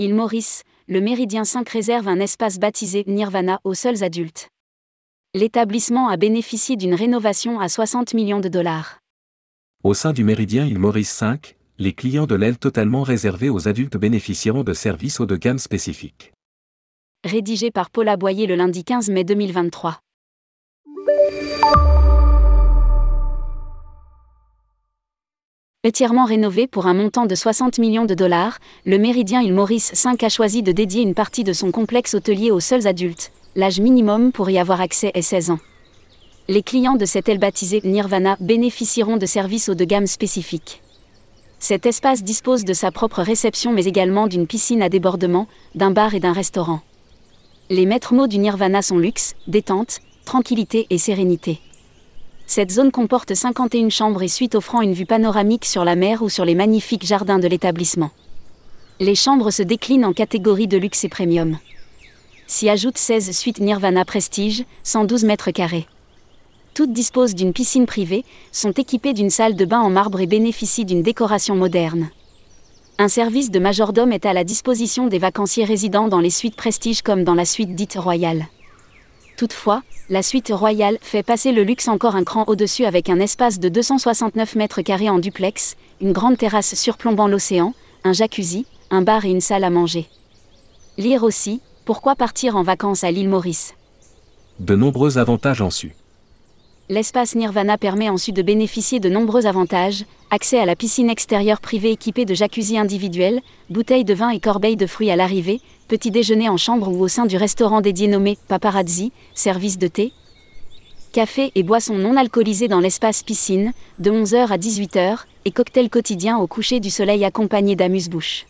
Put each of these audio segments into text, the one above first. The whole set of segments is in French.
Île Maurice, le Méridien 5 réserve un espace baptisé Nirvana aux seuls adultes. L'établissement a bénéficié d'une rénovation à 60 millions de dollars. Au sein du Méridien Île Maurice 5, les clients de l'aile totalement réservée aux adultes bénéficieront de services haut de gamme spécifiques. Rédigé par Paula Boyer le lundi 15 mai 2023. Entièrement rénové pour un montant de 60 millions de dollars, le Méridien Île Maurice 5 a choisi de dédier une partie de son complexe hôtelier aux seuls adultes. L'âge minimum pour y avoir accès est 16 ans. Les clients de cette aile baptisée Nirvana bénéficieront de services haut de gamme spécifiques. Cet espace dispose de sa propre réception mais également d'une piscine à débordement, d'un bar et d'un restaurant. Les maîtres mots du Nirvana sont luxe, détente, tranquillité et sérénité. Cette zone comporte 51 chambres et suites offrant une vue panoramique sur la mer ou sur les magnifiques jardins de l'établissement. Les chambres se déclinent en catégories de luxe et premium. S'y ajoutent 16 suites Nirvana Prestige, 112 mètres carrés. Toutes disposent d'une piscine privée, sont équipées d'une salle de bain en marbre et bénéficient d'une décoration moderne. Un service de majordome est à la disposition des vacanciers résidant dans les suites Prestige comme dans la suite dite royale. Toutefois, la suite royale fait passer le luxe encore un cran au-dessus avec un espace de 269 mètres carrés en duplex, une grande terrasse surplombant l'océan, un jacuzzi, un bar et une salle à manger. Lire aussi, pourquoi partir en vacances à l'île Maurice? De nombreux avantages en su l'espace Nirvana permet ensuite de bénéficier de nombreux avantages, accès à la piscine extérieure privée équipée de jacuzzi individuels, bouteilles de vin et corbeilles de fruits à l'arrivée, petit déjeuner en chambre ou au sein du restaurant dédié nommé Paparazzi, service de thé, café et boissons non alcoolisées dans l'espace piscine, de 11h à 18h, et cocktail quotidien au coucher du soleil accompagné d'amuse-bouche.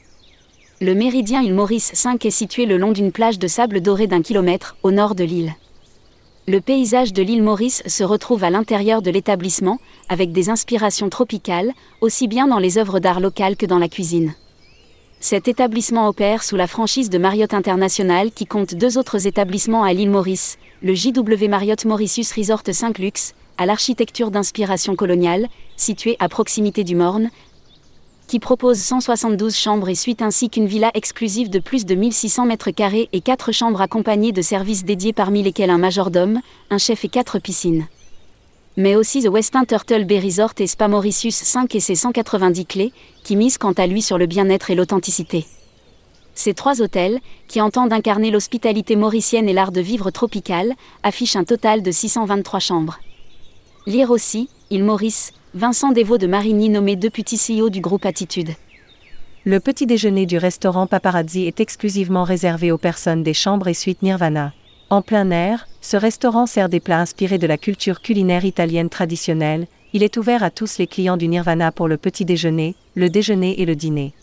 Le méridien Île Maurice 5 est situé le long d'une plage de sable doré d'un kilomètre, au nord de l'île. Le paysage de l'île Maurice se retrouve à l'intérieur de l'établissement, avec des inspirations tropicales, aussi bien dans les œuvres d'art locales que dans la cuisine. Cet établissement opère sous la franchise de Marriott International qui compte deux autres établissements à l'île Maurice, le JW Marriott Mauritius Resort 5 Luxe, à l'architecture d'inspiration coloniale, situé à proximité du Morne, qui propose 172 chambres et suites ainsi qu'une villa exclusive de plus de 1600 mètres carrés et 4 chambres accompagnées de services dédiés parmi lesquels un majordome, un chef et 4 piscines. Mais aussi The Westin Turtle Bay Resort et Spa Mauritius 5 et ses 190 clés, qui misent quant à lui sur le bien-être et l'authenticité. Ces trois hôtels, qui entendent incarner l'hospitalité mauricienne et l'art de vivre tropical, affichent un total de 623 chambres. Lire aussi, il Maurice, Vincent Desvaux de Marigny nommé deputy CEO du groupe Attitude. Le petit déjeuner du restaurant Paparazzi est exclusivement réservé aux personnes des chambres et suites Nirvana. En plein air, ce restaurant sert des plats inspirés de la culture culinaire italienne traditionnelle. Il est ouvert à tous les clients du Nirvana pour le petit déjeuner, le déjeuner et le dîner.